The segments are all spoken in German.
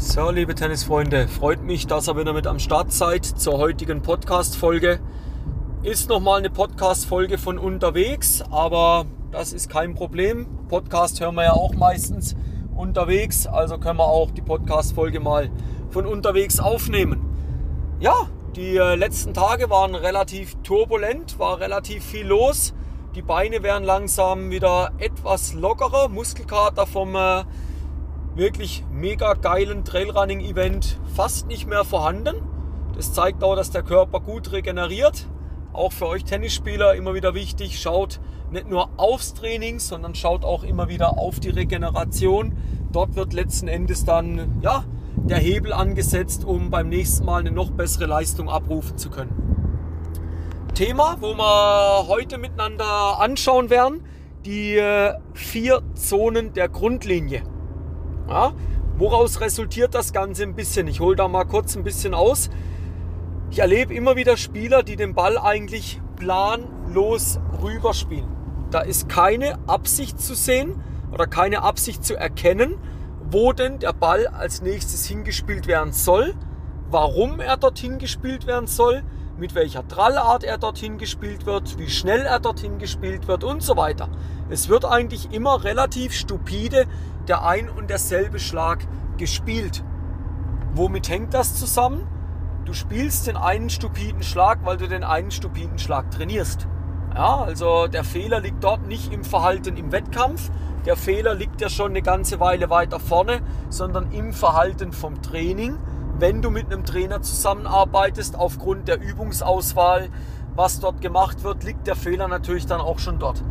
So, liebe Tennisfreunde, freut mich, dass ihr wieder mit am Start seid zur heutigen Podcast-Folge. Ist nochmal eine Podcast-Folge von unterwegs, aber das ist kein Problem. Podcast hören wir ja auch meistens unterwegs, also können wir auch die Podcast-Folge mal von unterwegs aufnehmen. Ja, die äh, letzten Tage waren relativ turbulent, war relativ viel los. Die Beine werden langsam wieder etwas lockerer. Muskelkater vom äh, wirklich mega geilen Trailrunning-Event fast nicht mehr vorhanden. Das zeigt auch, dass der Körper gut regeneriert. Auch für euch Tennisspieler immer wieder wichtig, schaut nicht nur aufs Training, sondern schaut auch immer wieder auf die Regeneration. Dort wird letzten Endes dann ja, der Hebel angesetzt, um beim nächsten Mal eine noch bessere Leistung abrufen zu können. Thema, wo wir heute miteinander anschauen werden, die äh, vier Zonen der Grundlinie. Ja, woraus resultiert das Ganze ein bisschen? Ich hole da mal kurz ein bisschen aus. Ich erlebe immer wieder Spieler, die den Ball eigentlich planlos rüberspielen. Da ist keine Absicht zu sehen oder keine Absicht zu erkennen, wo denn der Ball als nächstes hingespielt werden soll, warum er dorthin gespielt werden soll, mit welcher Trallart er dorthin gespielt wird, wie schnell er dorthin gespielt wird und so weiter. Es wird eigentlich immer relativ stupide der ein und derselbe Schlag gespielt. Womit hängt das zusammen? Du spielst den einen stupiden Schlag, weil du den einen stupiden Schlag trainierst. Ja, also der Fehler liegt dort nicht im Verhalten im Wettkampf, der Fehler liegt ja schon eine ganze Weile weiter vorne, sondern im Verhalten vom Training wenn du mit einem Trainer zusammenarbeitest, aufgrund der Übungsauswahl, was dort gemacht wird, liegt der Fehler natürlich dann auch schon dort.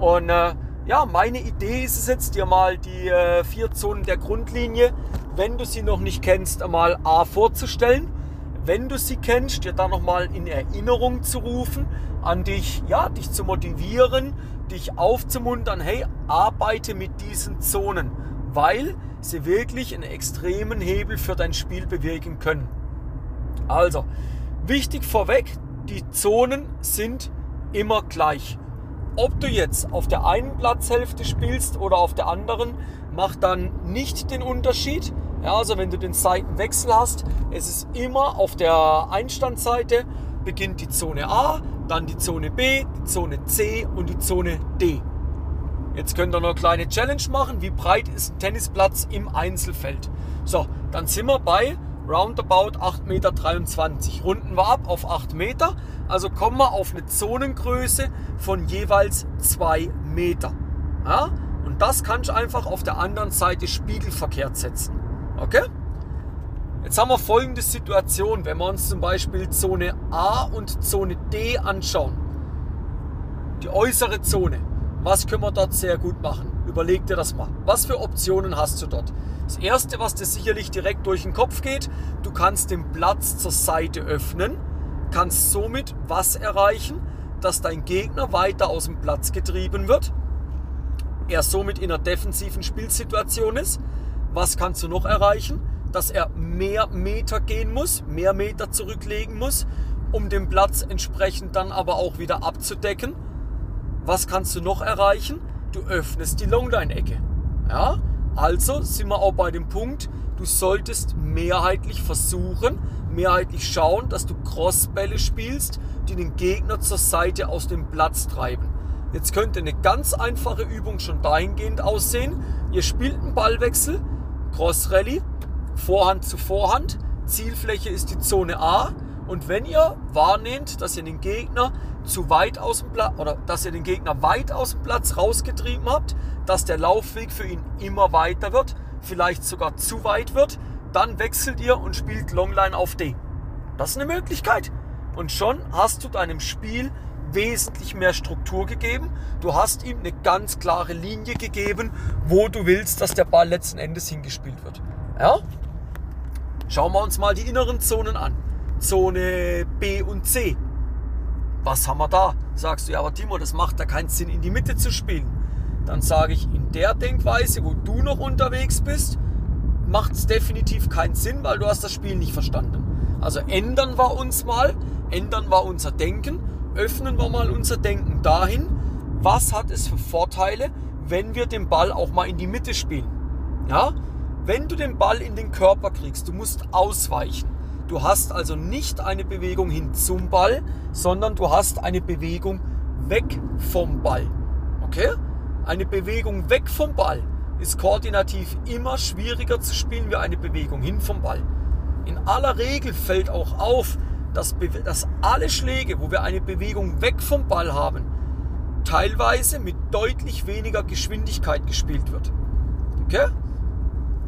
Und äh, ja, meine Idee ist es jetzt, dir mal die äh, vier Zonen der Grundlinie, wenn du sie noch nicht kennst, einmal A vorzustellen. Wenn du sie kennst, dir dann nochmal in Erinnerung zu rufen, an dich, ja, dich zu motivieren, dich aufzumuntern, hey, arbeite mit diesen Zonen, weil sie wirklich einen extremen Hebel für dein Spiel bewirken können. Also, wichtig vorweg, die Zonen sind immer gleich. Ob du jetzt auf der einen Platzhälfte spielst oder auf der anderen, macht dann nicht den Unterschied. Ja, also wenn du den Seitenwechsel hast, es ist immer auf der Einstandseite beginnt die Zone A, dann die Zone B, die Zone C und die Zone D. Jetzt könnt ihr noch eine kleine Challenge machen. Wie breit ist ein Tennisplatz im Einzelfeld? So, dann sind wir bei roundabout 8,23 Meter. Runden wir ab auf 8 Meter. Also kommen wir auf eine Zonengröße von jeweils 2 Meter. Ja? Und das kannst du einfach auf der anderen Seite spiegelverkehrt setzen. Okay? Jetzt haben wir folgende Situation, wenn wir uns zum Beispiel Zone A und Zone D anschauen. Die äußere Zone. Was können wir dort sehr gut machen? Überleg dir das mal. Was für Optionen hast du dort? Das erste, was dir sicherlich direkt durch den Kopf geht, du kannst den Platz zur Seite öffnen, kannst somit was erreichen, dass dein Gegner weiter aus dem Platz getrieben wird, er somit in einer defensiven Spielsituation ist. Was kannst du noch erreichen? Dass er mehr Meter gehen muss, mehr Meter zurücklegen muss, um den Platz entsprechend dann aber auch wieder abzudecken was kannst du noch erreichen? Du öffnest die Longline-Ecke. Ja? Also sind wir auch bei dem Punkt, du solltest mehrheitlich versuchen, mehrheitlich schauen, dass du Crossbälle spielst, die den Gegner zur Seite aus dem Platz treiben. Jetzt könnte eine ganz einfache Übung schon dahingehend aussehen. Ihr spielt einen Ballwechsel, Cross Rally, Vorhand zu Vorhand, Zielfläche ist die Zone A und wenn ihr wahrnehmt, dass ihr den Gegner zu weit aus dem Platz oder dass ihr den Gegner weit aus dem Platz rausgetrieben habt, dass der Laufweg für ihn immer weiter wird, vielleicht sogar zu weit wird, dann wechselt ihr und spielt Longline auf D. Das ist eine Möglichkeit. Und schon hast du deinem Spiel wesentlich mehr Struktur gegeben. Du hast ihm eine ganz klare Linie gegeben, wo du willst, dass der Ball letzten Endes hingespielt wird. Ja? Schauen wir uns mal die inneren Zonen an. Zone B und C. Was haben wir da? Sagst du, ja, aber Timo, das macht da keinen Sinn, in die Mitte zu spielen. Dann sage ich, in der Denkweise, wo du noch unterwegs bist, macht es definitiv keinen Sinn, weil du hast das Spiel nicht verstanden. Also ändern wir uns mal, ändern wir unser Denken, öffnen wir mal unser Denken dahin, was hat es für Vorteile, wenn wir den Ball auch mal in die Mitte spielen. Ja, Wenn du den Ball in den Körper kriegst, du musst ausweichen. Du hast also nicht eine Bewegung hin zum Ball, sondern du hast eine Bewegung weg vom Ball. Okay? Eine Bewegung weg vom Ball ist koordinativ immer schwieriger zu spielen wie eine Bewegung hin vom Ball. In aller Regel fällt auch auf, dass, dass alle Schläge, wo wir eine Bewegung weg vom Ball haben, teilweise mit deutlich weniger Geschwindigkeit gespielt wird. Okay?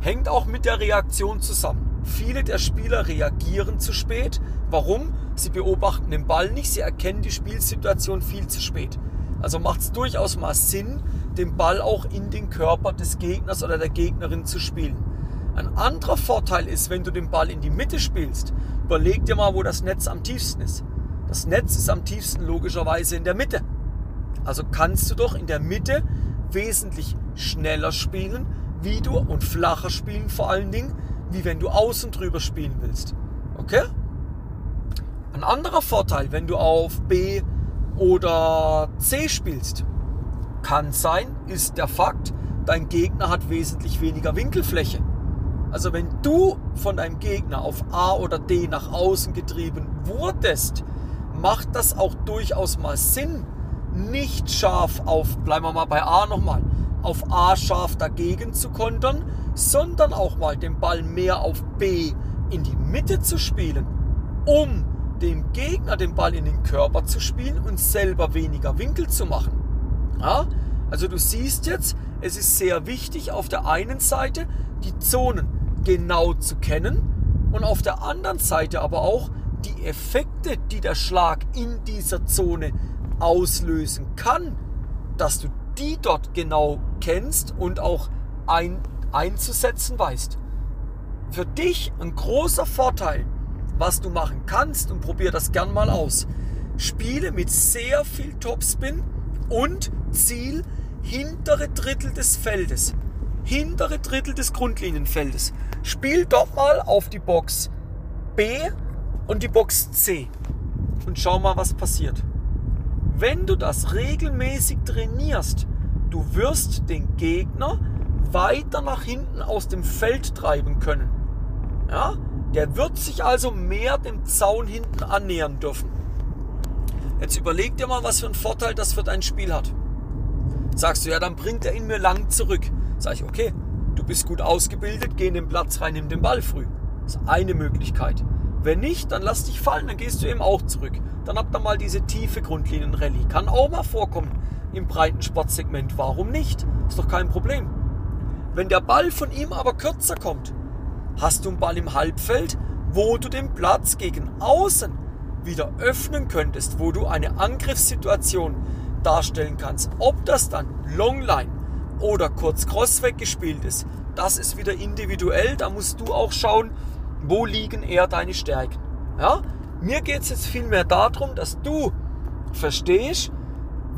Hängt auch mit der Reaktion zusammen. Viele der Spieler reagieren zu spät. Warum? Sie beobachten den Ball nicht, sie erkennen die Spielsituation viel zu spät. Also macht es durchaus mal Sinn, den Ball auch in den Körper des Gegners oder der Gegnerin zu spielen. Ein anderer Vorteil ist, wenn du den Ball in die Mitte spielst, überleg dir mal, wo das Netz am tiefsten ist. Das Netz ist am tiefsten logischerweise in der Mitte. Also kannst du doch in der Mitte wesentlich schneller spielen, wie du und flacher spielen vor allen Dingen, wie wenn du außen drüber spielen willst. Okay? Ein anderer Vorteil, wenn du auf B oder C spielst, kann sein, ist der Fakt, dein Gegner hat wesentlich weniger Winkelfläche. Also wenn du von deinem Gegner auf A oder D nach außen getrieben wurdest, macht das auch durchaus mal Sinn, nicht scharf auf, bleiben wir mal bei A nochmal, auf A scharf dagegen zu kontern, sondern auch mal den Ball mehr auf B in die Mitte zu spielen, um dem Gegner den Ball in den Körper zu spielen und selber weniger Winkel zu machen. Ja? Also du siehst jetzt, es ist sehr wichtig auf der einen Seite die Zonen genau zu kennen und auf der anderen Seite aber auch die Effekte, die der Schlag in dieser Zone auslösen kann, dass du die dort genau kennst und auch ein, einzusetzen weißt. Für dich ein großer Vorteil, was du machen kannst und probier das gern mal aus. Spiele mit sehr viel Topspin und Ziel hintere Drittel des Feldes. Hintere Drittel des Grundlinienfeldes. Spiel dort mal auf die Box B und die Box C und schau mal, was passiert. Wenn du das regelmäßig trainierst, du wirst den Gegner weiter nach hinten aus dem Feld treiben können. Ja? Der wird sich also mehr dem Zaun hinten annähern dürfen. Jetzt überleg dir mal, was für einen Vorteil das für dein Spiel hat. Sagst du, ja, dann bringt er ihn mir lang zurück. Sag ich, okay, du bist gut ausgebildet, geh in den Platz rein, nimm den Ball früh. Das ist eine Möglichkeit. Wenn nicht, dann lass dich fallen, dann gehst du eben auch zurück. Dann habt ihr mal diese tiefe Grundlinienrallye. Kann auch mal vorkommen im breiten Sportsegment. Warum nicht? Ist doch kein Problem. Wenn der Ball von ihm aber kürzer kommt, hast du einen Ball im Halbfeld, wo du den Platz gegen außen wieder öffnen könntest, wo du eine Angriffssituation darstellen kannst. Ob das dann Longline oder kurz Cross weggespielt ist, das ist wieder individuell. Da musst du auch schauen, wo liegen eher deine Stärken? Ja? Mir geht es jetzt vielmehr darum, dass du verstehst,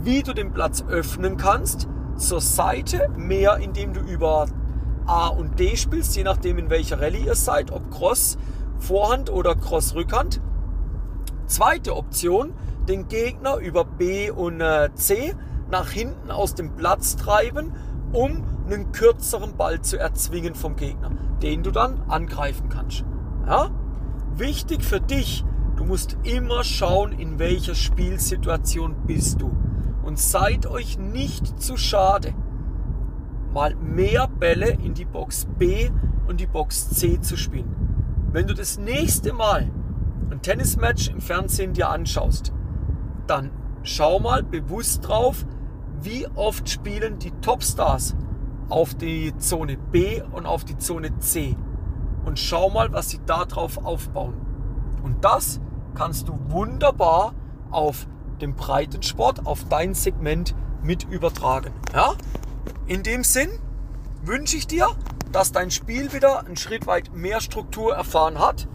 wie du den Platz öffnen kannst, zur Seite mehr, indem du über A und D spielst, je nachdem in welcher Rallye ihr seid, ob Cross Vorhand oder Cross Rückhand. Zweite Option, den Gegner über B und äh, C nach hinten aus dem Platz treiben, um einen kürzeren Ball zu erzwingen vom Gegner, den du dann angreifen kannst. Ja? Wichtig für dich, du musst immer schauen, in welcher Spielsituation bist du. Seid euch nicht zu schade, mal mehr Bälle in die Box B und die Box C zu spielen. Wenn du das nächste Mal ein Tennismatch im Fernsehen dir anschaust, dann schau mal bewusst drauf, wie oft spielen die Topstars auf die Zone B und auf die Zone C und schau mal, was sie darauf aufbauen. Und das kannst du wunderbar auf den Breitensport, auf dein Segment mit übertragen. Ja? In dem Sinn wünsche ich dir, dass dein Spiel wieder einen Schritt weit mehr Struktur erfahren hat,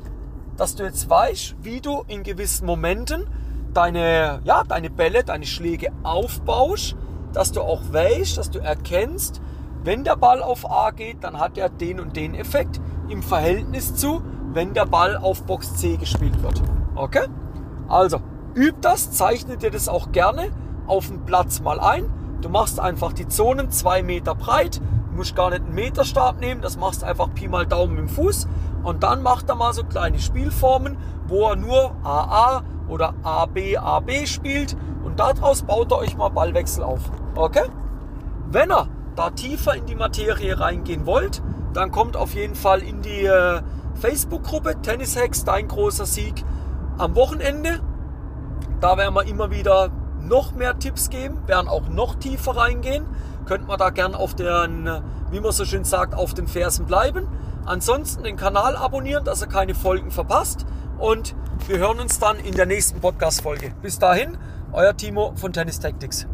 dass du jetzt weißt, wie du in gewissen Momenten deine, ja, deine Bälle, deine Schläge aufbaust, dass du auch weißt, dass du erkennst, wenn der Ball auf A geht, dann hat er den und den Effekt im Verhältnis zu, wenn der Ball auf Box C gespielt wird. Okay? Also, üb das, zeichne dir das auch gerne auf dem Platz mal ein. Du machst einfach die Zonen zwei Meter breit Du musst gar nicht einen Meterstab nehmen, das machst einfach Pi mal Daumen dem Fuß. Und dann macht er mal so kleine Spielformen, wo er nur AA oder AB, AB spielt. Und daraus baut er euch mal Ballwechsel auf. Okay? Wenn ihr da tiefer in die Materie reingehen wollt, dann kommt auf jeden Fall in die äh, Facebook-Gruppe Tennis Hacks, dein großer Sieg am Wochenende. Da werden wir immer wieder noch mehr Tipps geben, werden auch noch tiefer reingehen. Könnt man da gern auf den, wie man so schön sagt, auf den Fersen bleiben. Ansonsten den Kanal abonnieren, dass ihr keine Folgen verpasst. Und wir hören uns dann in der nächsten Podcast-Folge. Bis dahin, euer Timo von Tennis Tactics.